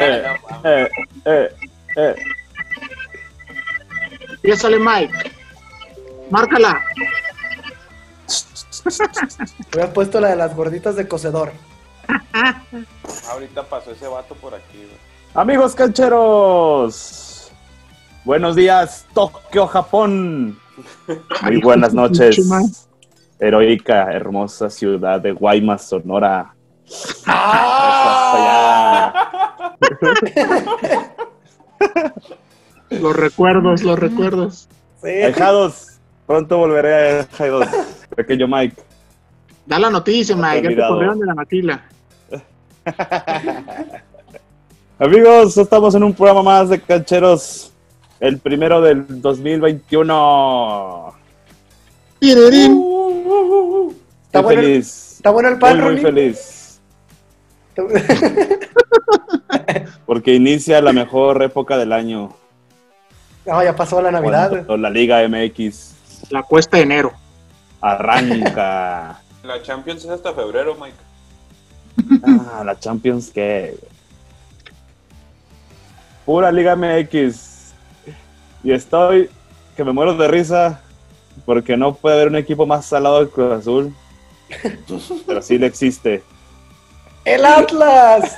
eh, eh, eh, eh. Ya sale Mike. Márcala. Hubiera puesto la de las gorditas de cocedor. Ahorita pasó ese vato por aquí, güey. Amigos cancheros, buenos días, Tokio, Japón. Muy buenas noches, heroica, hermosa ciudad de Guaymas, Sonora. ¡Ah! Los recuerdos, los recuerdos. Sí. Pronto volveré a Ahijados, pequeño Mike. Da la noticia, Mike. Ya te corrieron de la maquila. Amigos, estamos en un programa más de cancheros, el primero del 2021. Tirirín. Está Muy bueno el- feliz, ¿Está bueno el muy, pan, muy Ronnie? feliz, porque inicia la mejor época del año. No, ya pasó la Navidad. Cuando la Liga MX La cuesta de enero. arranca. La Champions es hasta febrero, Mike. ah, la Champions que pura Liga MX. Y estoy que me muero de risa porque no puede haber un equipo más salado del Cruz Azul. Pero sí le existe. ¡El Atlas!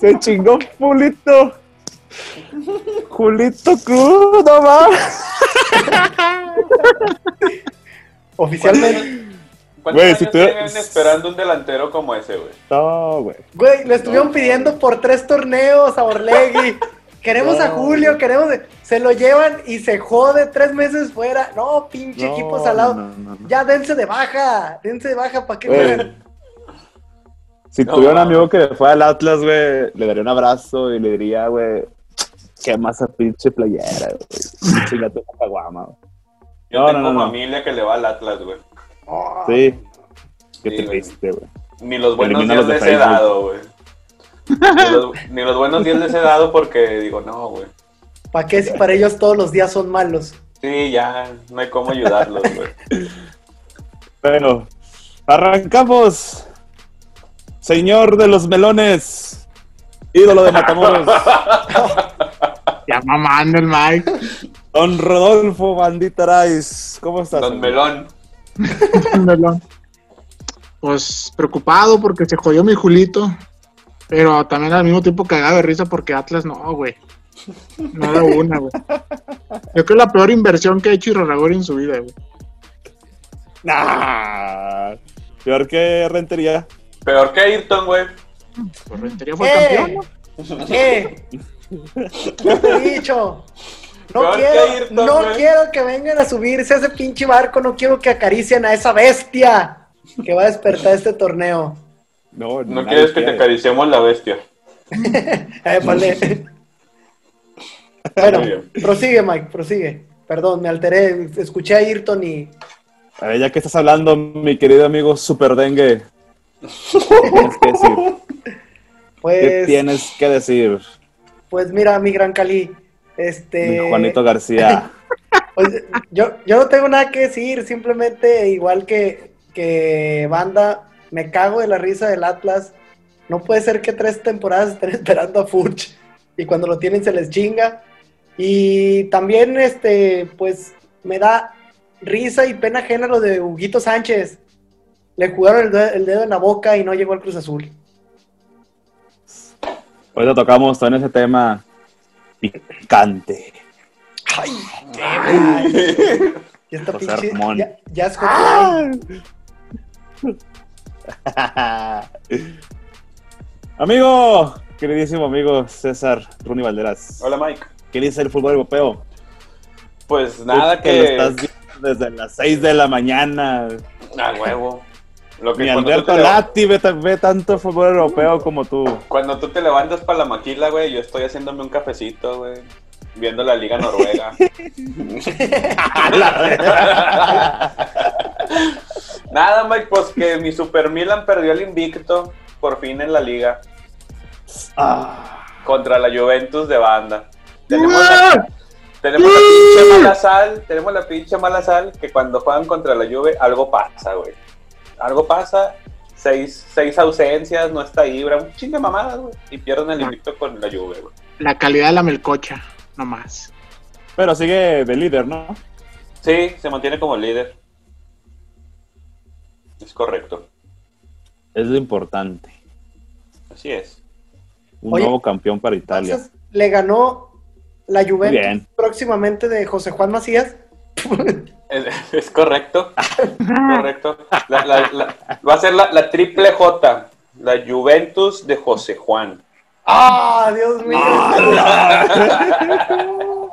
Se chingó Julito. Julito Cruz, no mames. Oficialmente. ¿Cuántos Güey, años si tú- tienen esperando un delantero como ese, güey? No, güey. Güey, le estuvieron pidiendo por tres torneos a Orlegui. Queremos a Julio, güey. queremos. Se lo llevan y se jode tres meses fuera. No, pinche No, equipo salado. no, no, no. Ya dense de baja. Dense de baja para jueguen. Si No, tuviera un amigo que fue al Atlas, güey, le daría un abrazo y le diría, güey, qué masa pinche playera, güey. Chingate una caguama, güey. Yo No, tengo no, no, no. familia que le va al Atlas, güey. Oh, Sí. Qué Sí, triste, güey. Ni los buenos días de les he dado, güey. Ni los, ni los buenos días les he dado porque digo, no, güey. ¿Para qué si para ellos todos los días son malos? Sí, ya, no hay cómo ayudarlos, güey. Bueno, arrancamos. Señor de los melones, ídolo de Matamoros, Ya mamando el Mike. don Rodolfo Bandita Rice. ¿Cómo estás? Don? Melón. Melón. Pues preocupado porque se jodió mi Julito. Pero también al mismo tiempo cagado de risa porque Atlas no, güey. No da una, güey. Yo creo que es la peor inversión que ha hecho Iraragorri en su vida, güey. Nah, peor que Rentería. Peor que Ayrton, güey. Pues Rentería fue ¡Eh! campeón, ¿no? ¿Qué? ¿Qué te he dicho? No Peor que quiero, Ayrton, no güey. quiero que vengan a subirse a ese pinche barco, no quiero que acaricien a esa bestia que va a despertar este torneo. No, No nadie quieres que te acariciemos la bestia. Eh, vale. Bueno, prosigue, Mike, prosigue. Perdón, me alteré, escuché a Ayrton y... A ver, ya que estás hablando, mi querido amigo Super Dengue, ¿qué tienes que decir? ¿Qué Pues, tienes que decir, pues mira, mi gran Cali, este... mi Juanito García? Pues, yo, yo no tengo nada que decir, simplemente igual que, que banda, me cago de la risa del Atlas. No puede ser que tres temporadas estén esperando a Furch y cuando lo tienen se les chinga. Y también, este, pues, me da risa y pena ajena lo de Huguito Sánchez. Le jugaron el, de- el dedo en la boca y no llegó al Cruz Azul. Hoy lo tocamos todo en ese tema picante. ¡Ay! qué Ya está José pinche. Ramón. Ya, ya es hotline. amigo, queridísimo amigo César Runi Valderas. Hola, Mike. ¿Qué dice el fútbol europeo? Pues nada Tú que. lo estás viendo desde las 6 de la mañana. A huevo. Lo que tú, Alberto Lati ve, ve tanto fútbol europeo como tú. cuando tú te levantas para la maquila, güey, yo estoy haciéndome un cafecito, güey. Viendo la Liga Noruega. Nada, Mike, pues que mi Super Milan perdió el invicto por fin en la liga Ah, contra la Juventus de banda. Tenemos la, tenemos la pinche mala sal, tenemos la pinche mala sal que cuando juegan contra la Juve algo pasa, güey. Algo pasa seis, seis ausencias, no está Ibra, un chingo de mamadas, güey. Y pierden el invicto con la Juve, güey. La calidad de la melcocha, nomás. Pero sigue de líder, ¿no? Sí, se mantiene como líder. Es correcto. Es lo importante. Así es. Un Oye, nuevo campeón para Italia. Entonces, le ganó la Juventus Bien. próximamente de José Juan Macías. Es, es correcto. correcto. La- la- la- va a ser la, la triple J. La Juventus de José Juan. ¡Ah, Dios mío!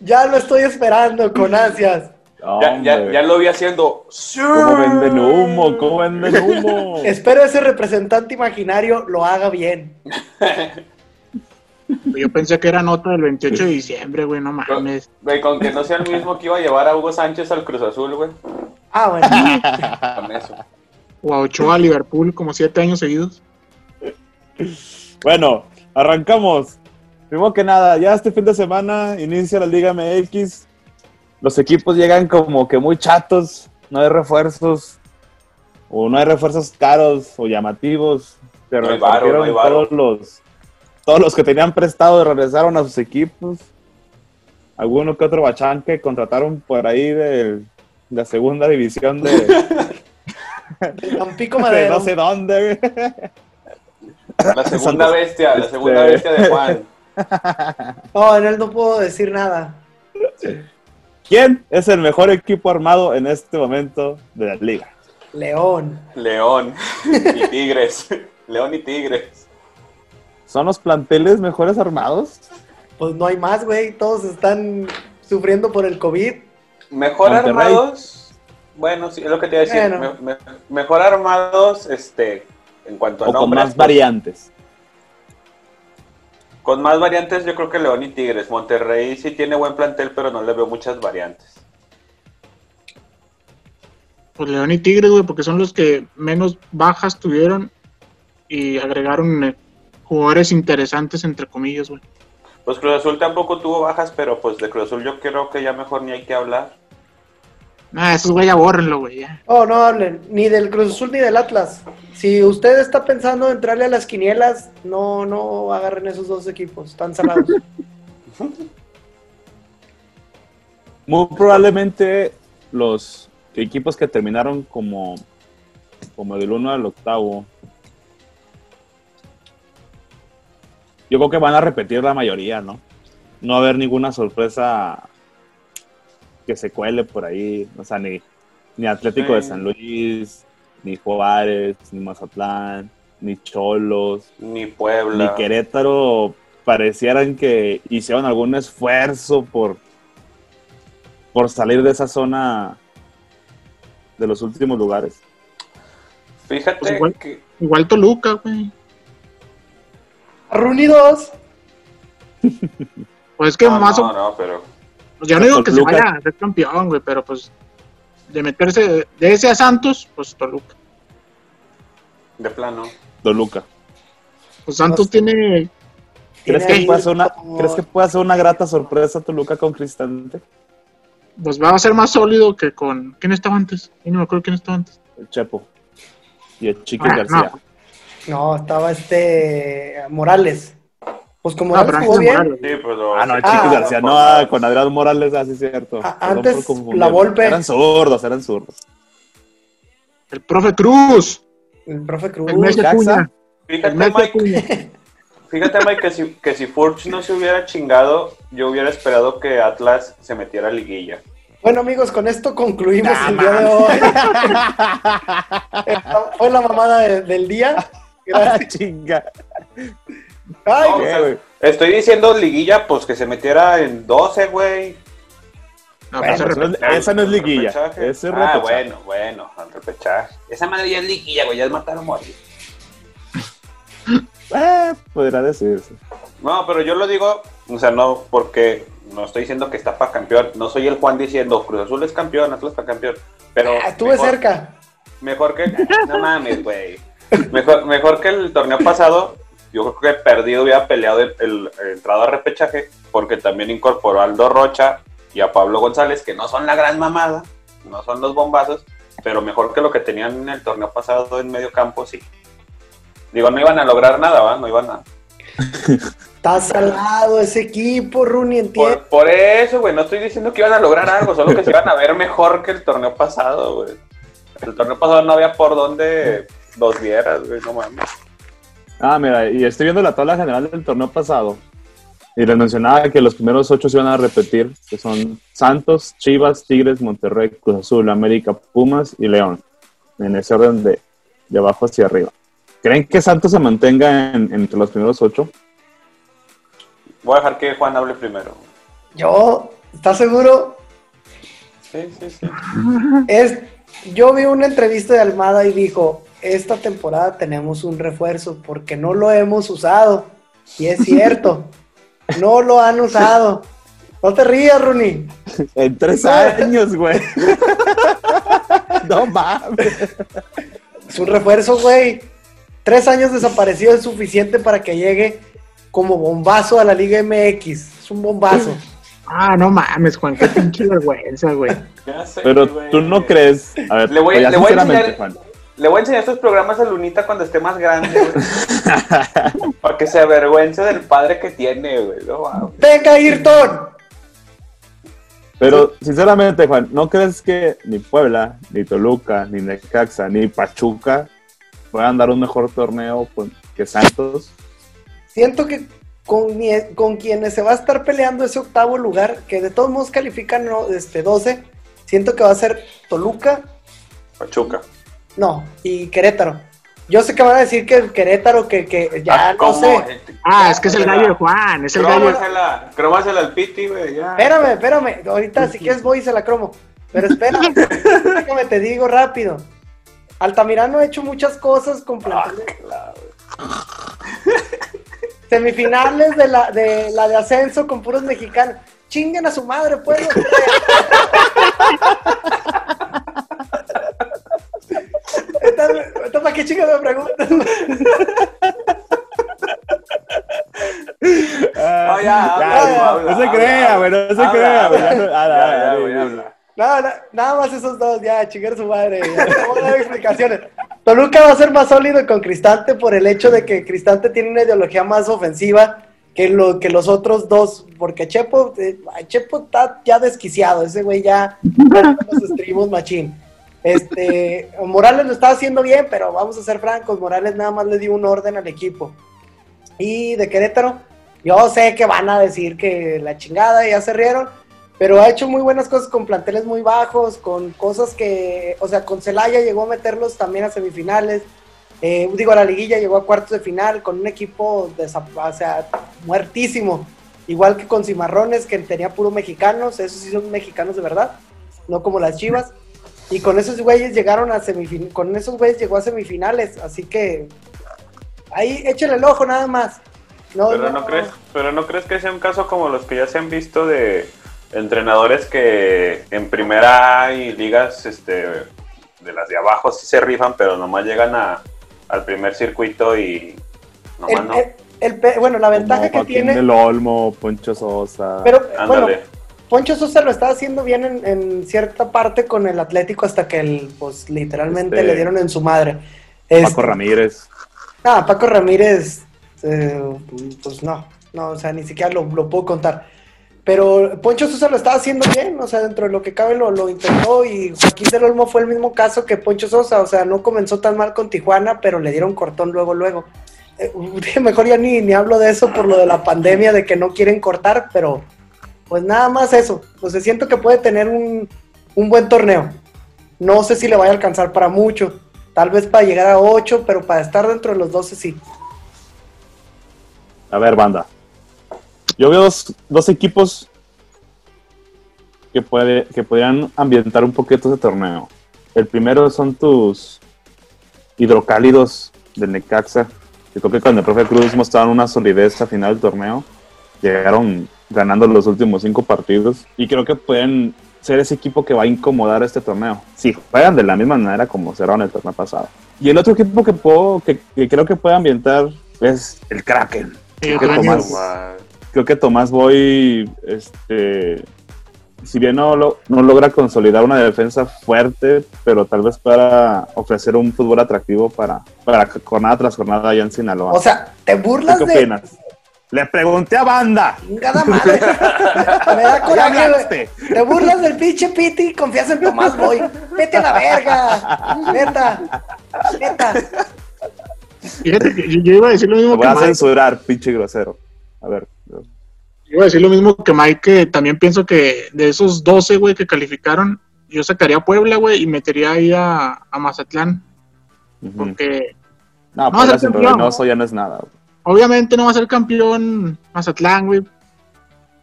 ya lo estoy esperando con ansias. Ya, ya, Hombre, ya lo vi haciendo. ¿Cómo venden humo? ¿Cómo venden humo? Espero ese representante imaginario lo haga bien. Yo pensé que era nota del 28 de diciembre, güey, no mames. Güey, con que no sea el mismo que iba a llevar a Hugo Sánchez al Cruz Azul, güey. Ah, bueno. Con eso. O a Ochoa a Liverpool como siete años seguidos. Bueno, arrancamos. Primero que nada, ya este fin de semana inicia la Liga MX. Los equipos llegan como que muy chatos, no hay refuerzos, o no hay refuerzos caros o llamativos. Se No hay varo, repartieron no hay varo. todos los todos los que tenían prestado regresaron a sus equipos. Alguno que otro bachán que contrataron por ahí de la segunda división de, Tampico de Madero. no sé dónde. La segunda bestia, la segunda Este- bestia de Juan. No, en él no puedo decir nada. ¿Quién es el mejor equipo armado en este momento de la liga? León. León y Tigres. León y Tigres. ¿Son los planteles mejores armados? Pues no hay más, güey. Todos están sufriendo por el COVID. Mejor Monterrey. armados. Bueno, sí, es lo que te iba a decir. Bueno. Me- me- mejor armados, este, en cuanto a ¿O con más variantes? Con más variantes, yo creo que León y Tigres. Monterrey sí tiene buen plantel, pero no le veo muchas variantes. Pues León y Tigres, güey, porque son los que menos bajas tuvieron y agregaron eh, jugadores interesantes, entre comillas, güey. Pues Cruz Azul tampoco tuvo bajas, pero pues de Cruz Azul yo creo que ya mejor ni hay que hablar. Ah, esos güey ya bórrenlo, güey, ya. Oh, no hablen ni del Cruz Azul ni del Atlas. Si usted está pensando en entrarle a las quinielas, no, no agarren esos dos equipos. Están salados. Muy probablemente los equipos que terminaron como, como del 1 al octavo, yo creo que van a repetir la mayoría, ¿no? No va a haber ninguna sorpresa que se cuele por ahí, o sea, ni, ni Atlético Sí. de San Luis, ni Juárez, ni Mazatlán, ni Cholos, Ni ni Puebla. Querétaro parecieran que hicieron algún esfuerzo por, por salir de esa zona de los últimos lugares. Fíjate Pues igual. que Igual Toluca, güey. Reunidos. Pues es que no, más o no, no, pero pues yo no digo que se vaya a ser campeón, güey, pero pues de meterse de ese a Santos, pues Toluca. de plano. Toluca. Pues Santos No tiene ¿Crees Tiene que, ahí puede ser una, como- ¿Crees que puede hacer una grata sorpresa Toluca con Cristante? pues va a ser más sólido que con ¿quién estaba antes? Yo no me acuerdo quién estaba antes. El Chepo. Y el Chiqui Ah, García. no. No, estaba este Morales. Pues como No, Morales pero jugó bien. Morales. Sí, pero Ah, no, el Ah, Chiqui no, García. No, ah, con Adrián Morales, así es cierto. Ah, antes, la Volpe. Eran zurdos, eran zurdos. El profe Cruz, El profe Cruz. el Fíjate, Mike, fíjate, Mike, que si, que si Furch no se hubiera chingado, yo hubiera esperado que Atlas se metiera a liguilla. Bueno, amigos, con esto concluimos Ah, el día de hoy. Fue la mamada de- del día. Gracias. Ah, chinga. Ay, No, ¿Qué, o sea, estoy diciendo liguilla, pues que se metiera en 12, güey. No, Bueno, pues, no esa no es liguilla. repechaje. Ese es Ah, repechaje. bueno, bueno, al repechaje. Esa madre ya es liguilla, güey, ya es matar a morir. Eh, podría decirse. No, pero yo lo digo, o sea, no porque no estoy diciendo que está para campeón. No soy el Juan diciendo Cruz Azul es campeón, Atlas está campeón. Pero ah, estuve mejor- cerca. Mejor que. No mames, güey. Mejor, mejor que el torneo pasado. Yo creo que perdido hubiera peleado el, el- el entrado a repechaje. Porque también incorporó a Aldo Rocha y a Pablo González, que no son la gran mamada. No son los bombazos. pero mejor que lo que tenían en el torneo pasado en medio campo, sí. Digo, no iban a lograr nada, ¿va? No iban a... Está salado ese equipo, Rooney, entiende. Por, por eso, güey, no estoy diciendo que iban a lograr algo, solo que se iban a ver mejor que el torneo pasado, güey. El torneo pasado no había por dónde los vieras, güey, no mames. Ah, mira, y estoy viendo la tabla general del torneo pasado. Y les mencionaba que los primeros ocho se iban a repetir, que son Santos, Chivas, Tigres, Monterrey, Cruz Azul, América, Pumas y León. En ese orden de, de abajo hacia arriba. ¿Creen que Santos se mantenga en- entre los primeros ocho? Voy a dejar que Juan hable primero. Yo, ¿estás seguro? Sí, sí, sí. Es, yo vi una entrevista de Almada y dijo, esta temporada tenemos un refuerzo porque no lo hemos usado. Y es cierto, no lo han usado. No te rías, Rooney. En tres años, güey. no mames. Es un refuerzo, güey. Tres años desaparecido es suficiente para que llegue como bombazo a la Liga MX. Es un bombazo. Ah, no mames, Juan, qué pinche vergüenza, güey. Ya sé, Pero tú no crees. A ver, Le voy- pues ya le voy a sinceramente, enseñar- Juan. Le voy a enseñar estos programas a Lunita cuando esté más grande, güey. Para que se avergüence del padre que tiene, güey. No. ¡Venga, Ayrton! Pero, sinceramente, Juan, ¿no crees que ni Puebla, ni Toluca, ni Necaxa, ni Pachuca puedan dar un mejor torneo que Santos? Siento que con, con quienes se va a estar peleando ese octavo lugar, que de todos modos califican este, 12, siento que va a ser Toluca, Pachuca. No, y Querétaro. Yo sé que van a decir que el Querétaro, que, que ya Ah, no ¿cómo? sé. Ah, es que es el gallo de Juan, es el gallo. Crómasela al piti, güey, ya. Espérame, espérame. Ahorita si quieres voy y se la cromo. Pero espera, déjame te digo rápido. Altamirano ha hecho muchas cosas con planteles. Semifinales de la, de la de ascenso con puros mexicanos. Chinguen a su madre, pues. qué chingas me preguntan? No, ya, habla, ya, habla, no se crea, güey, no se crea, güey. Ya, ah, ah, ah. Nada, na- nada más esos dos, ya, chingar su madre. Voy a dar explicaciones. Toluca va a ser más sólido con Cristante por el hecho de que Cristante tiene una ideología más ofensiva que, lo, que los otros dos, porque Chepo, eh, Chepo está ya desquiciado, ese güey ya los estribos machín. Este, Morales lo estaba haciendo bien, pero vamos a ser francos, Morales nada más le dio un orden al equipo. Y de Querétaro, yo sé que van a decir que la chingada ya se rieron, pero ha hecho muy buenas cosas con planteles muy bajos, con cosas que, o sea, con Celaya llegó a meterlos también a semifinales, eh, digo, a la liguilla llegó a cuartos de final con un equipo, desa- o sea, muertísimo, igual que con Cimarrones, que tenía puro mexicanos, esos sí son mexicanos de verdad, no como las Chivas, y con esos güeyes llegaron a semifinales, con esos güeyes llegó a semifinales, así que ahí échale el ojo nada más. No, Pero no crees, pero no crees que sea un caso como los que ya se han visto de entrenadores que en primera y ligas este de las de abajo sí se rifan, pero nomás llegan a, al primer circuito y nomás el- no. el- el bueno, la ventaja Como que Joaquín tiene... del Olmo, Poncho Sosa. Pero bueno, Ándale. Poncho Sosa lo estaba haciendo bien en, en cierta parte con el Atlético hasta que el, pues literalmente Este- le dieron en su madre. Paco Este, Ramírez. ah, Paco Ramírez, eh, pues no, no, o sea, ni siquiera lo, lo puedo contar. Pero Poncho Sosa lo estaba haciendo bien, o sea, dentro de lo que cabe lo, lo intentó y Joaquín del Olmo fue el mismo caso que Poncho Sosa, o sea, no comenzó tan mal con Tijuana, pero le dieron cortón luego, luego. Eh, mejor ya ni, ni hablo de eso por lo de la pandemia, de que no quieren cortar, pero pues nada más eso. Pues siento que puede tener un, un buen torneo. No sé si le vaya a alcanzar para mucho, tal vez para llegar a 8, pero para estar dentro de los 12 sí. A ver, banda. Yo veo dos, dos equipos que, puede, que podrían ambientar un poquito ese torneo. El primero son tus hidrocálidos del Necaxa. que creo que con el profe Cruz mostraron una solidez al final del torneo. Llegaron ganando los últimos cinco partidos. Y creo que pueden ser ese equipo que va a incomodar este torneo. Si juegan de la misma manera como cerraron el torneo pasado. Y el otro equipo que, puedo, que, que creo que puede ambientar es el Kraken. Sí, Creo que. Tomás, creo que Tomás Boy este, si bien no, lo- no logra consolidar una defensa fuerte, pero tal vez para ofrecer un fútbol atractivo para, para jornada tras jornada allá en Sinaloa. O sea, te ¿Tú burlas ¿Qué de. Le pregunté a Banda. Chingada madre. Me da coraje. Te burlas del pinche Piti y confías en Tomás Boy. Vete a la verga. Neta. Neta. Fíjate que yo, yo iba a decir lo Te mismo voy que a Mike. censurar, pinche grosero. A ver. Iba a decir lo mismo que Mike, que también pienso que de esos 12, güey, que calificaron, yo sacaría a Puebla, güey, y metería ahí a, a Mazatlán, porque No, No, Puebla sin Reynoso ya no es nada. güey. Obviamente no va a ser campeón Mazatlán, güey,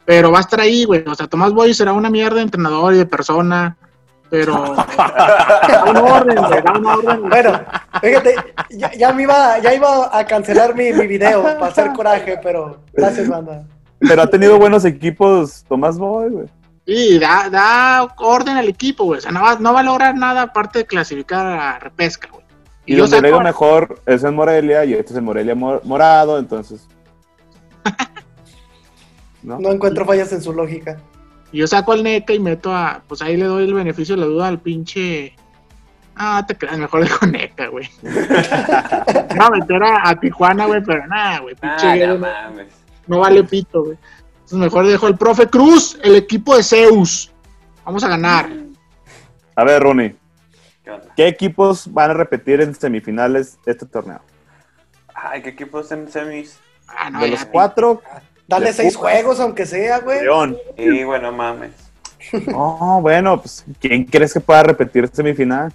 pero va a estar ahí, güey. O sea, Tomás Boy será una mierda de entrenador y de persona, pero da un orden, güey, da un orden. Bueno, fíjate, ya, ya me iba, ya iba a cancelar mi, mi video para hacer coraje, pero gracias, banda. Pero ha tenido buenos equipos Tomás Boy, güey. Sí, da, da orden al equipo, güey. O sea, no va, no va a lograr nada aparte de clasificar a repesca, güey. Y, yo donde ido mejor es en Morelia y este es en Morelia mor- morado, entonces. ¿No? No encuentro fallas en su lógica. Y yo saco al NECA y meto a. Pues ahí le doy el beneficio de la duda al pinche. Ah, te creas, mejor dejo NECA, güey. no, meter a, a Tijuana, güey, pero nada, güey. Pinche Ah, no no, mames. no vale pito, güey. Entonces mejor dejo al profe Cruz, el equipo de Zeus. Vamos a ganar. A ver, Ronnie, ¿Qué onda? ¿qué equipos van a repetir en semifinales este torneo? Ay, ¿qué equipos en semis? Ah, no, De ya, los cuatro, Dale seis Pumas. juegos, aunque sea, güey. León. Y bueno, mames. Oh, bueno, pues, ¿quién crees que pueda repetir semifinal?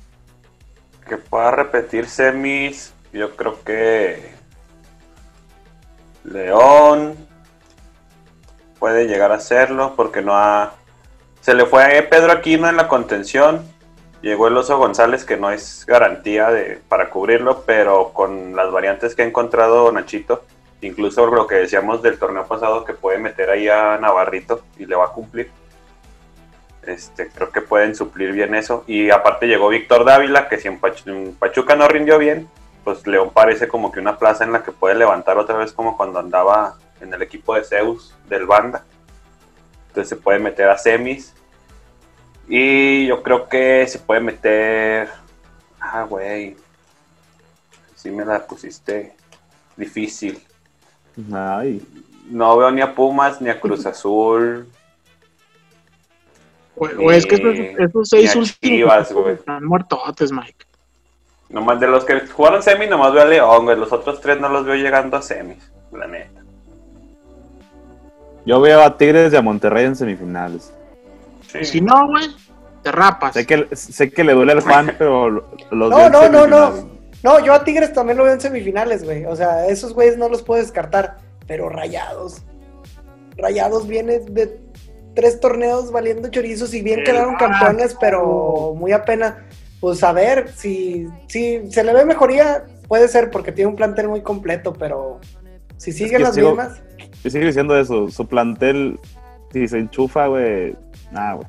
Que pueda repetir semis, yo creo que León puede llegar a hacerlo porque no ha... Se le fue Pedro Aquino en la contención, llegó el Oso González que no es garantía de, para cubrirlo, pero con las variantes que ha encontrado Nachito, incluso lo que decíamos del torneo pasado que puede meter ahí a Navarrito y le va a cumplir. Este, creo que pueden suplir bien eso. Y aparte llegó Víctor Dávila, que si en, Pach- en Pachuca no rindió bien, pues León parece como que una plaza en la que puede levantar otra vez como cuando andaba en el equipo de Zeus del Banda. Entonces se puede meter a semis. Y yo creo que se puede meter... Ah, güey. Sí me la pusiste difícil. Ay, No veo ni a Pumas ni a Cruz Azul. Güey, es que estos, estos seis últimos están muertotes, Mike. Nomás de los que jugaron semis, nomás veo a León, güey. Los otros tres no los veo llegando a semis, la neta. yo veo a Tigres y a Monterrey en semifinales. Sí. Si no, güey, te rapas. Sé que, sé que le duele al Juan, pero los No, no, no, no. No, yo a Tigres también lo veo en semifinales, güey. O sea, esos güeyes no los puedo descartar. Pero rayados. Rayados viene de tres torneos valiendo chorizos y bien El quedaron campeones, pero muy apenas. Pues a ver, si, si se le ve mejoría, puede ser porque tiene un plantel muy completo, pero si siguen que las sigo- mismas. Yo sigo diciendo eso, su plantel, si se enchufa, güey, nada, güey.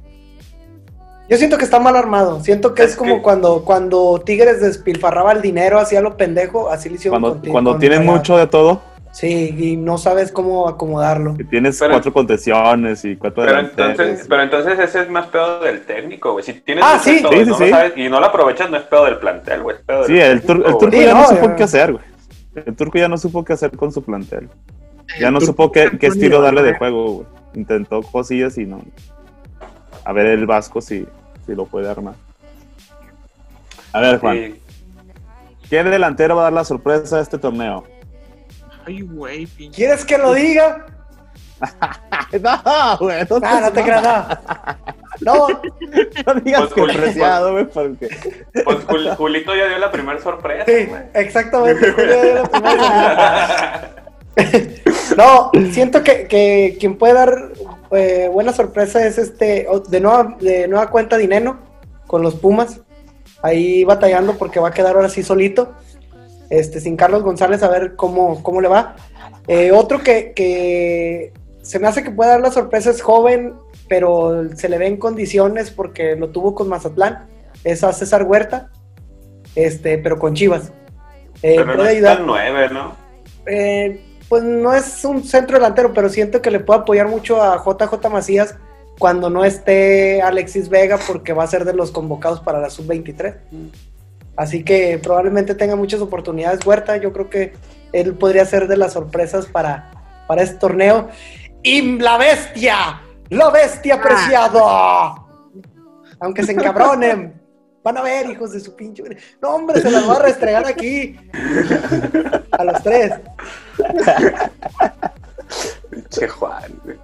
Yo siento que está mal armado. Siento que es, Es como que- cuando, cuando Tigres despilfarraba el dinero, hacía lo pendejo, así lo hicieron Cuando, con Tig- cuando con tienen mucho de todo, Sí, y no sabes cómo acomodarlo. que tienes Pero- cuatro contesiones y cuatro Pero entonces, pero entonces ese es más pedo del técnico, güey. Si tienes Ah, sí. todo Sí, y sí, no sí. sabes y no lo aprovechas, no es pedo del plantel, güey. Sí, del el, tur- el técnico, turco ya no, no, supo ya. qué hacer, güey. El turco ya no supo qué hacer con su plantel. Ya no supo qué, qué estilo darle de juego, güey. Intentó cosillas y no. A ver el Vasco si, si lo puede armar. A ver, Juan. Sí. ¿Qué delantero va a dar la sorpresa de este torneo? Ay, güey, pinche. ¿Quieres que lo diga? no, güey. No, Ah, no te creas nada. No, no digas Pues, que preciado, güey, porque... Pues Jul- Julito ya dio la primera sorpresa, sí, güey. exactamente. Julio dio la primera. No, siento que, que quien puede dar eh, buena sorpresa es este, de nueva, de nueva cuenta Dineno con los Pumas. Ahí batallando porque va a quedar ahora sí solito. Este, sin Carlos González, a ver cómo, cómo le va. Eh, otro que, que se me hace que puede dar la sorpresa es joven, pero se le ve en condiciones porque lo tuvo con Mazatlán. Es a César Huerta, este, pero con Chivas. Eh, Pero puede ayudar. Eh, pues no es un centro delantero, pero siento que le puede apoyar mucho a JJ Macías cuando no esté Alexis Vega porque va a ser de los convocados para la sub-23. Así que probablemente tenga muchas oportunidades Huerta. Yo creo que él podría ser de las sorpresas para, para este torneo. Y la bestia, la bestia Ah. preciado. Aunque se encabronen. Van a ver, hijos de su pinche. No, hombre, se las va a restregar aquí. A los tres. Pinche Juan, güey.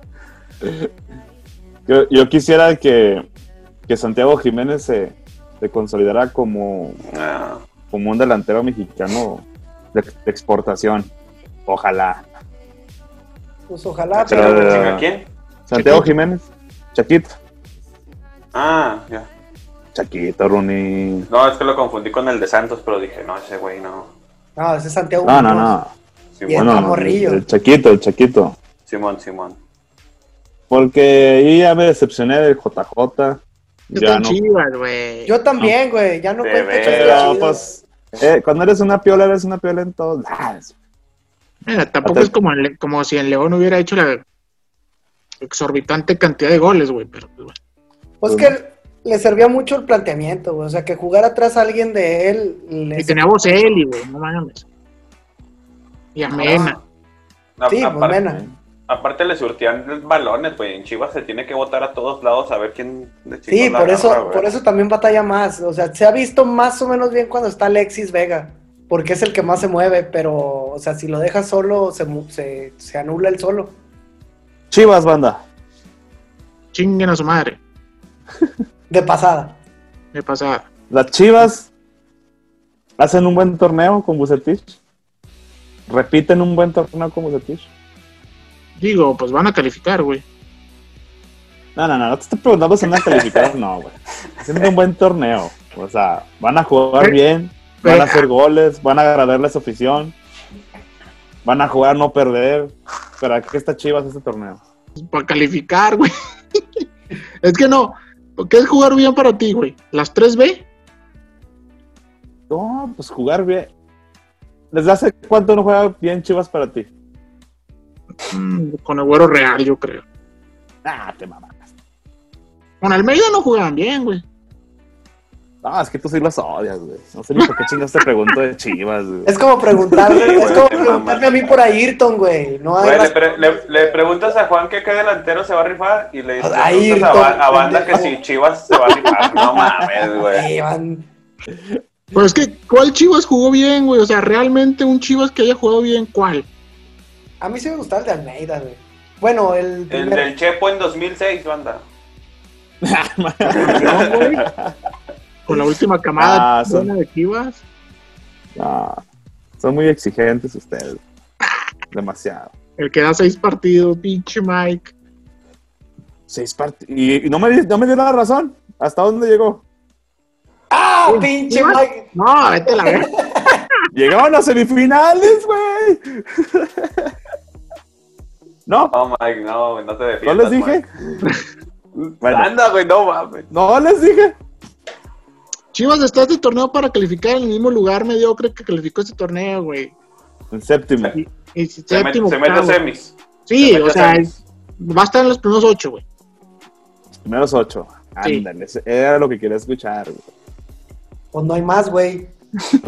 Yo, yo quisiera que, que Santiago Jiménez se, se consolidara como, Ah, como un delantero mexicano de, de exportación. Ojalá. Pues ojalá, Pero- pero. Eh, ¿chinga quién? Santiago Jiménez. Chaquito. Ah, ya. Chaquito, Rooney. No, es que lo confundí con el de Santos, pero dije, no, ese güey no. No, ese es Santiago. No, no, no. Simón. Bueno, Morrillo. el Chaquito, el Chaquito. Simón, Simón. Porque ahí ya me decepcioné del JJ. ¿Qué Ya tan no. chivas, güey? Yo también, güey. Ya no cuento. Pero pues, eh, cuando eres una piola, eres una piola en todos lados. Mira, tampoco Hasta- es como, como si en León hubiera hecho la exorbitante cantidad de goles, güey. Pero, pues, bueno. Pues que le servía mucho el planteamiento, güey. O sea, que jugar atrás a alguien de él. le- Y tenía Boselli, güey, no mames. Y a Mena. A- Sí, pues, aparte, Mena. aparte le surtían balones, güey. En Chivas se tiene que votar a todos lados a ver quién de Sí, por eso, por eso también batalla más. O sea, se ha visto más o menos bien cuando está Alexis Vega, porque es el que más se mueve, pero, o sea, si lo dejas solo, se, se, se anula el solo. Chivas, banda. Chinguen a su madre. De pasada. De pasada. Las Chivas hacen un buen torneo con Bucetich. Repiten un buen torneo con Bucetich. Digo, pues van a calificar, güey. No, no, no, no te estoy preguntando si van a calificar o no, güey. Haciendo un buen torneo. O sea, van a jugar bien, van a hacer goles, van a agradarle a su afición, van a jugar a no perder. ¿Para qué está Chivas este torneo? Para calificar, güey. es que no. ¿Qué es jugar bien para ti, güey? ¿Las 3B? No, pues jugar bien. ¿Desde hace cuánto no juega bien Chivas para ti? Mm, con el güero real, yo creo. Ah, te mamas. Con Almeida no jugaban bien, güey. No, es que tú sí los odias, güey. No sé ni por qué chingas te pregunto de Chivas, güey. Es como preguntarle, Sí, es güey, como preguntarme a mí por Ayrton, güey. No hay Güey, le, razón. pre- le- le preguntas a Juan que qué delantero se va a rifar y le dices A a, Banda que si Chivas se va a rifar. No mames, güey. Pero es que, ¿cuál Chivas jugó bien, güey? O sea, realmente un Chivas que haya jugado bien, ¿cuál? A mí sí me gustaba el de Almeida, güey. Bueno, el El del Chepo en 2006, banda. León, güey. Con la última camada Ah, son- de Chivas. No, son muy exigentes ustedes. Demasiado. El que da seis partidos, pinche Mike. Seis partidos. Y, y no, me, no me dio la razón. ¿Hasta dónde llegó? ¡Ah, Sí, pinche. Mike! No, vete a la verga. Llegaron a semifinales, güey. ¿No? No, Mike, no, güey, no te ¿No defiendas. les dije? Mike. Bueno. Anda, güey, no mames. ¿No les dije? Chivas está este torneo para calificar en el mismo lugar mediocre que calificó este torneo, güey. En séptimo. Y, y Se, séptimo, met- se mete a semis. Sí, se o sea, semis. va a estar en los primeros ocho, güey. Los primeros ocho. Ándale, era lo que quería escuchar. güey. Pues no hay más, güey.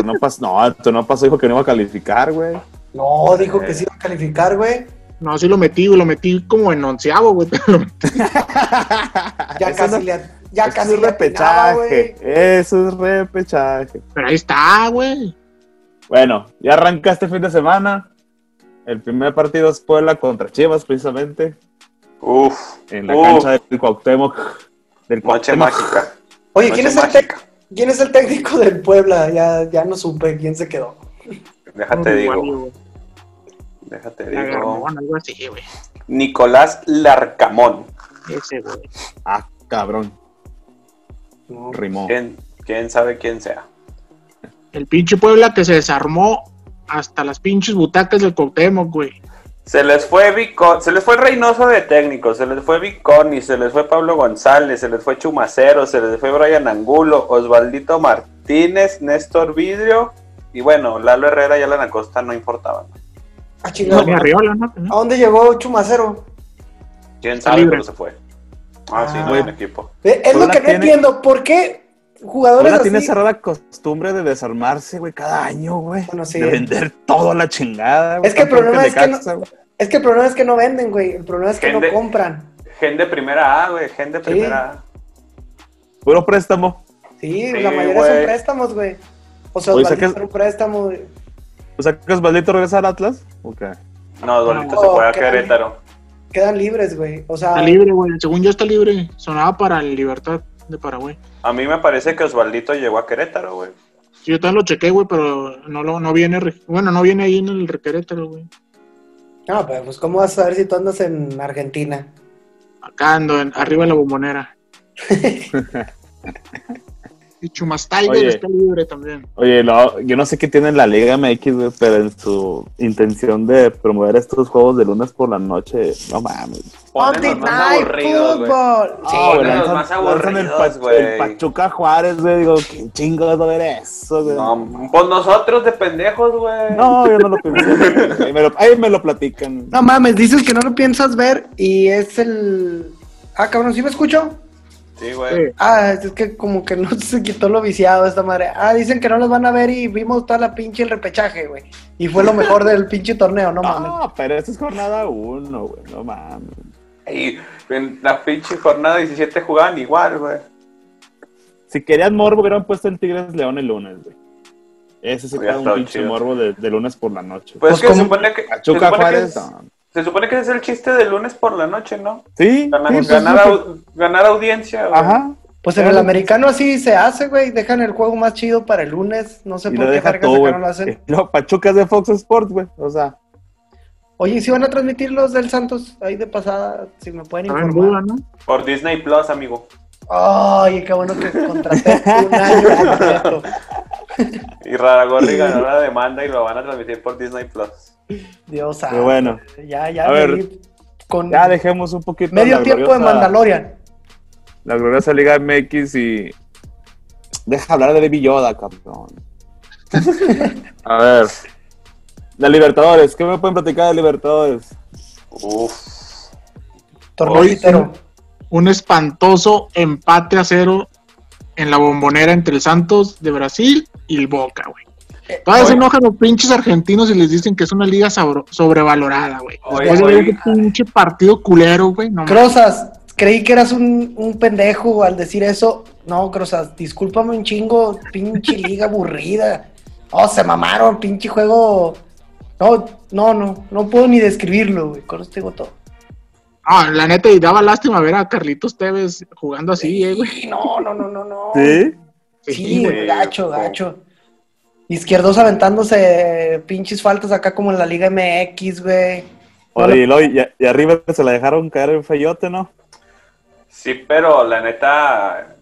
No pasó, no, tú no pasó, dijo que no iba a calificar, güey. No, dijo Eh. que sí iba a calificar, güey. No, sí lo metí, güey, lo metí como en onceavo, güey. Ya casi le, ya Eso casi es repechaje. Eso es repechaje. Pero ahí está, güey. Bueno, ya arranca este fin de semana. El primer partido es Puebla contra Chivas, precisamente. Uf. En la uf, cancha del Cuauhtémoc. Del Noche Cuauhtémoc. mágica. Oye, Noche ¿quién es, el mágica. tec- ¿quién es el técnico del Puebla? Ya, ya no supe quién se quedó. Déjate digo. Déjate digo. Lagarmón, algo así, güey. Nicolás Larcamón. Ese, güey. Ah, cabrón. No. Rimó. ¿Quién, quién sabe quién sea? El pinche Puebla que se desarmó hasta las pinches butacas del Cuauhtémoc, güey. Se les fue se les fue Reynoso de técnico, se les fue Viconi, se les fue Pablo González, se les fue Chumacero, se les fue Brian Angulo, Osvaldito Martínez, Néstor Vidrio y bueno, Lalo Herrera y Alan Acosta no importaban. Ah, No, chingado. ni Arriola, ¿no? ¿A dónde llegó Chumacero? ¿Quién sabe pero se fue? Ah, sí, no hay un equipo. Eh, Es lo que no tiene- entiendo. ¿Por qué jugadores Puebla así? tiene cerrada costumbre de desarmarse, güey, cada año, güey. Bueno, sí. De vender todo a la chingada, güey. Es que el problema es que Necaxa, güey. Es que el problema es que no venden, güey. El problema es que Gente- no compran. Gen de primera A, güey. Gen de primera A. Puro préstamo. Sí, Sí, la mayoría son préstamos, güey. O sea, Osvaldito sacas- un préstamo, güey. O sea, que Osvaldito regresa al Atlas. Ok. No, Dualito No, se fue a qué- Querétaro. Quedan libres, güey. O sea, Está libre, güey. Según yo está libre. Sonaba para el Libertad de Paraguay. A mí me parece que Osvaldito llegó a Querétaro, güey. Sí, yo también lo chequé, güey, pero no, lo, no viene. Bueno, no viene ahí en el Querétaro, güey. no, pero pues, ¿cómo vas a saber si tú andas en Argentina? Acá ando, en- arriba de la bombonera. y Chumastiger Oye. está libre también. Oye, no, yo no sé qué tiene la Liga MX, güey, pero en su intención de promover estos juegos de lunes por la noche, no mames. Monday Night. Football. Sí, Ah, güey, los lanzan- más el, aburridos, Pa- güey. el Pachuca Juárez, güey, digo, qué chingados va a ver eso, güey. No, pues nosotros de pendejos, güey. No, yo no lo pensé. ahí, me lo, ahí me lo platican. No mames, dices que no lo piensas ver y es el. Ah, cabrón, ¿sí me escucho? Sí, güey. Sí. Ah, es que como que no se quitó lo viciado esta madre. Ah, dicen que no los van a ver y vimos toda la pinche el repechaje, güey. Y fue lo mejor del pinche torneo, no mames. No, pero esta es jornada uno, güey, no mames. Y en la pinche jornada 17 jugaban igual, güey. Si querían morbo, hubieran puesto el Tigres León el lunes, güey. Ese sí fue un pinche chido. morbo de, de lunes por la noche. Pues, Pues que se como- supone que, se supone que, Juárez, es, no. Se supone que ese es el chiste del lunes por la noche, ¿no? Sí, Ganar, sí, pues, ganar, sí, au- ganar audiencia, güey. Ajá. Pues en el americano así se hace, güey. Dejan el juego más chido para el lunes. No sé Y por lo qué deja todo, acá no lo hacen. Y luego Pachuca es de Fox Sports, güey. O sea, Oye, ¿y si van a transmitir los del Santos ahí de pasada? Si me pueden en duda, informar. ¿no? Por Disney Plus, amigo. Ay, qué bueno que contraté un año completo. Y Radagorri ganó la demanda y lo van a transmitir por Disney Plus. Dios. Pero bueno. Ya, ya. A ver, con ya dejemos un poquito. medio la tiempo de gloriosa- Mandalorian. La gloriosa Liga MX y. Deja hablar de Baby Yoda, cabrón. A ver. La Libertadores, ¿qué me pueden platicar de Libertadores? Uf. Torneo pitero. Un espantoso empate a cero en la bombonera entre el Santos de Brasil y el Boca, güey. Todavía se Oye. enojan los pinches argentinos y les dicen que es una liga sobrevalorada, güey. Oye, Después de ese pinche partido culero, güey. No. Crozas, creí que eras un, un pendejo al decir eso. No, Crozas, discúlpame un chingo, pinche liga aburrida. Oh, se mamaron, pinche juego. No, no, no, no puedo ni describirlo, güey. Con esto digo todo. Ah, la neta, y daba lástima ver a Carlitos Tevez jugando así, eh, güey. Sí, no, no, no, no, no. ¿Sí? Sí, güey. gacho, gacho. Izquierdos aventándose pinches faltas acá como en la Liga MX, güey. Oye, y, y, y arriba se la dejaron caer en feyote, ¿no? Sí, pero la neta.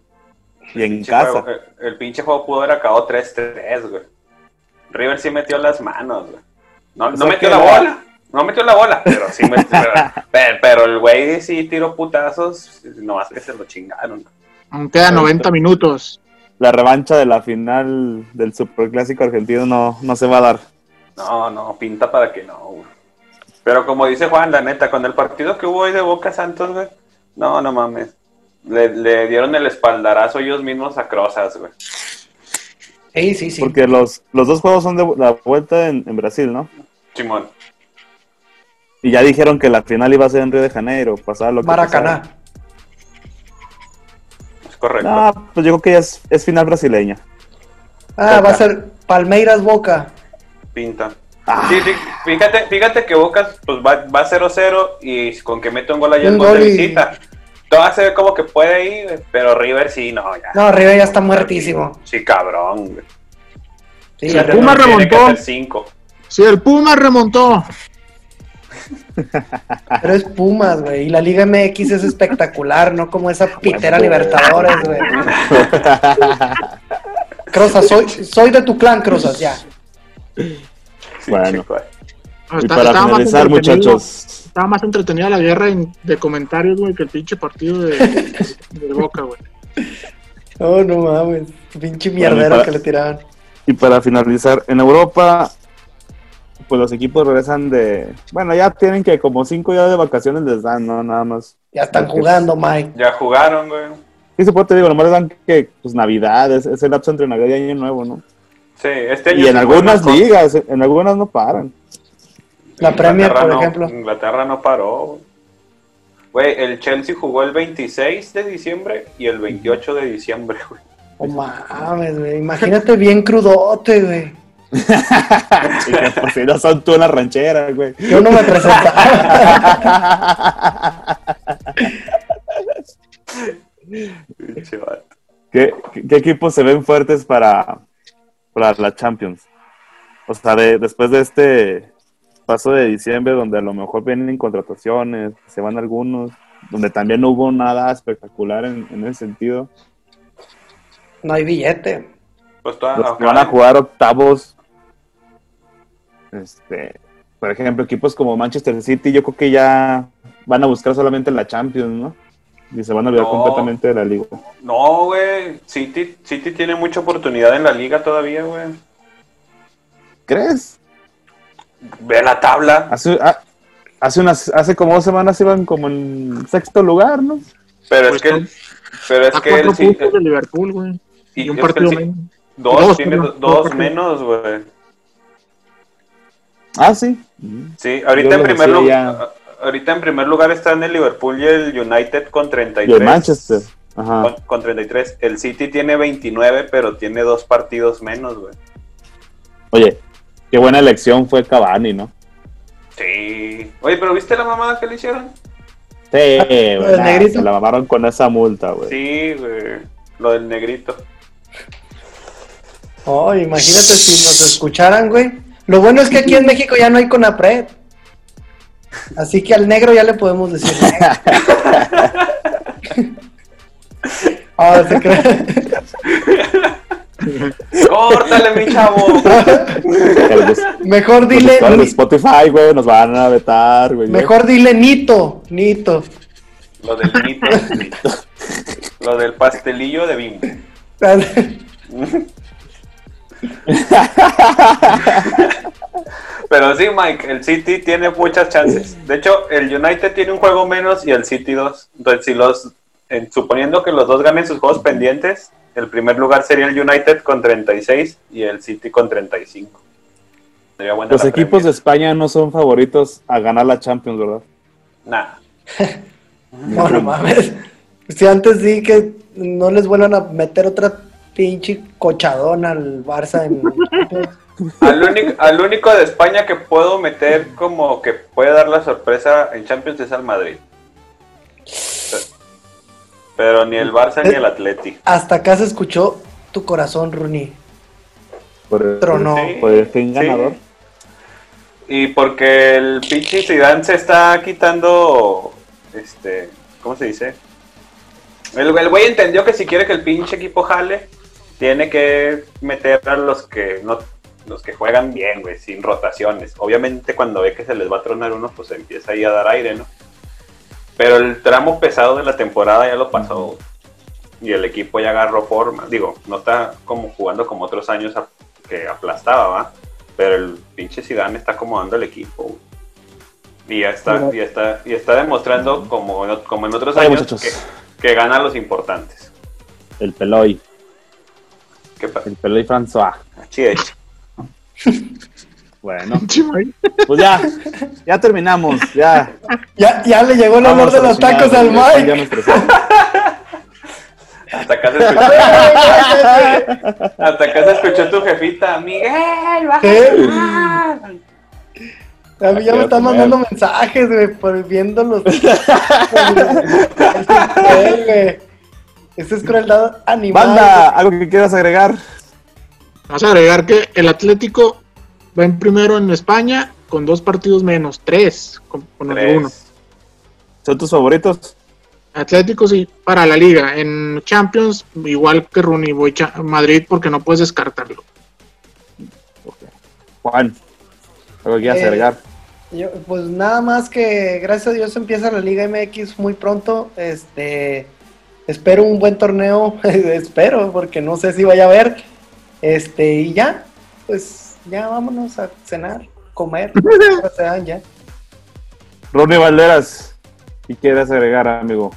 Y en casa. juego- el, el pinche juego pudo haber acabado 3-3, güey. River sí metió las manos, güey. No, metió la la- bola. No metió la bola, pero sí metió. pero, pero, pero el güey sí tiró putazos. Nomás que se lo chingaron. Aún quedan 90 minutos. La revancha de la final del Superclásico argentino no, no se va a dar. No, no, pinta para que no, güey. Pero como dice Juan, la neta, con el partido que hubo hoy de Boca Santos, güey. No, no mames. Le, le dieron el espaldarazo ellos mismos a Crozas, güey. Sí, sí, sí. Porque los, los dos juegos son de la vuelta en, en Brasil, ¿no? Simón. Y ya dijeron que la final iba a ser en Río de Janeiro, pasar lo que Maracaná. Correcto. No, pues yo creo que ya es, es final brasileña. Ah, va a ser Palmeiras Boca. Pinta. Ah. Sí, sí, fíjate, fíjate que Boca pues va va 0-0 y con que mete un gol allá Un en gol y- visita. Todo se ve como que puede ir, pero River sí, no, ya. No, River ya está muertísimo. Sí, cabrón, güey. Sí, Sí, ya el Puma remontó. Sí, el Puma remontó. Pero es Pumas, güey. Y la Liga MX es espectacular, no como esa pitera Libertadores, güey. Crozas, soy, soy de tu clan, Crozas, ya. Sí, Bueno. Y Está- para estaba más finalizar, muchachos, Estaba más entretenida la guerra en- de comentarios, güey, que el pinche partido de, de Boca, güey. Oh, no mames. Pinche mierdero para- que le tiraban. y para finalizar, en Europa, pues los equipos regresan de. Bueno, ya tienen que como cinco días de vacaciones les dan, ¿no? Nada más. Ya están Porque- jugando, Mike. Ya jugaron, güey. Sí, se puede, te digo, nomás les dan que, pues, Navidad, es, es el lapso entre Navidad y Año Nuevo, ¿no? Sí, este año Y en algunas ligas, en algunas no paran. La Premier, por no- ejemplo. Inglaterra no paró. Güey, el Chelsea jugó el 26 de diciembre y el 28 de diciembre, güey. Oh, mames, güey. Imagínate bien crudote, güey. Y que, pues, si no son tú en la ranchera, güey. Yo no me presentaba. ¿Qué, qué, equipos se ven fuertes para, para la Champions? O sea, de- después de este paso de diciembre, donde a lo mejor vienen contrataciones, se van algunos, donde también no hubo nada espectacular en, en ese sentido. No hay billete. Pues toda- Los que van a jugar octavos, este, por ejemplo, equipos como Manchester City, yo creo que ya van a buscar solamente la Champions, ¿no? Y se van a olvidar No. completamente de la liga. No, güey. City, City tiene mucha oportunidad en la liga todavía, güey. ¿Crees? Ve la tabla. Hace, ah, hace, unas, hace como dos semanas iban como en sexto lugar, ¿no? Pero Pues es que, el- pero es A que el, Ci- puntos de Liverpool, güey. y Y un partido menos. Dos, Dos, tiene perdón, do- dos dos partidos. menos, güey. Ah, sí. Sí, ahorita en primer decía lugar. Ahorita en primer lugar están el Liverpool y el United con Y 33. el Manchester. Ajá. Con, con 33. El City tiene 29, pero tiene dos partidos menos, güey. Oye, qué buena elección fue Cavani, ¿no? Sí. Oye, pero ¿viste la mamada que le hicieron? Sí, ¿El güey, nah, negrito? se la mamaron con esa multa, güey. Sí, güey. Lo del negrito. Oh, imagínate si nos escucharan, güey. Lo bueno es que aquí en México ya no hay Conapred. Así que al negro ya le podemos decir negro. Ah, se cree. ¡Córtale, mi chavo! De- Mejor dile, ni- Spotify, güey, nos van a vetar, güey. mejor dile Nito, Nito. Lo del nito. Lo del pastelillo de bimbo. Pero sí, Mike, el City tiene muchas chances. De hecho, el United tiene un juego menos y el City dos. Entonces, si los, en- suponiendo que los dos ganen sus juegos pendientes, el primer lugar sería el United con 36 y el City con 35. Sería buena Los equipos de. España no son favoritos a ganar la Champions, ¿verdad? Nah. No, no mames. Si antes sí que no les vuelvan a meter otra pinche cochadón al Barça en... Al único, al único de España que puedo meter como que puede dar la sorpresa en Champions es al Madrid. Pero ni el Barça ni el Atleti. Hasta acá se escuchó tu corazón, Rooney. Por el, Tronó. Sí. por el fin Sí. ganador. Y porque el pinche Zidane se está quitando, este, ¿cómo se dice? El, el güey entendió que si quiere que el pinche equipo jale, tiene que meter a los que no, los que juegan bien, güey, sin rotaciones. Obviamente cuando ve que se les va a tronar uno, pues empieza ahí a dar aire, ¿no? Pero el tramo pesado de la temporada ya lo pasó. Y el equipo ya agarró forma. Digo, no está como jugando como otros años a- que aplastaba, ¿va? Pero el pinche Zidane está acomodando el equipo. güey. Y ya está, y está, y está demostrando como, como en otros Ay, años que, que gana a los importantes. El Peloy. ¿Qué pasa? El Peloy François. Así es. Bueno, pues ya. Ya terminamos. Ya. Ya, ya le llegó el olor de los tacos al Mike. Hasta acá se escuchó, hasta acá se escuchó tu jefita, Miguel, baja. Ah. A mí ya me están mandando mensajes, güey, por viendo los. Ese güey. Esa es crueldad animal. Banda, ¿algo que quieras agregar? Vamos a agregar que el Atlético va en primero en España con dos partidos menos, tres con, con el Tres. uno. ¿Son tus favoritos? Atlético sí, para la liga. En Champions, igual que Rooney, voy cha- Madrid porque no puedes descartarlo. Juan, ¿algo que quieras Eh, agregar? Yo, pues nada más que gracias a Dios empieza la Liga MX muy pronto. Este espero un buen torneo, espero, porque no sé si vaya a haber. Este, y ya, pues ya vámonos a cenar, comer, o sea, ya. Ronnie Valderas. ¿Qué quieres agregar, amigo?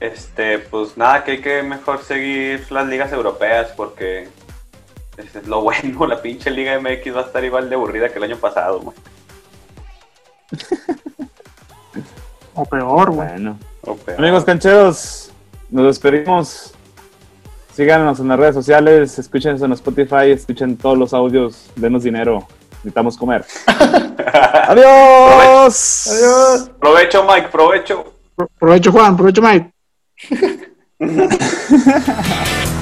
Este, pues nada, que hay que mejor seguir las ligas europeas porque ese es lo bueno, la pinche Liga MX va a estar igual de aburrida que el año pasado, güey. O peor, güey. Bueno. Amigos cancheros, nos despedimos. Síganos en las redes sociales, escúchenos en Spotify, escuchen todos los audios, denos dinero, necesitamos comer. ¡Adiós! Adiós. Provecho, Mike, provecho. Pro- Provecho, Juan, provecho, Mike.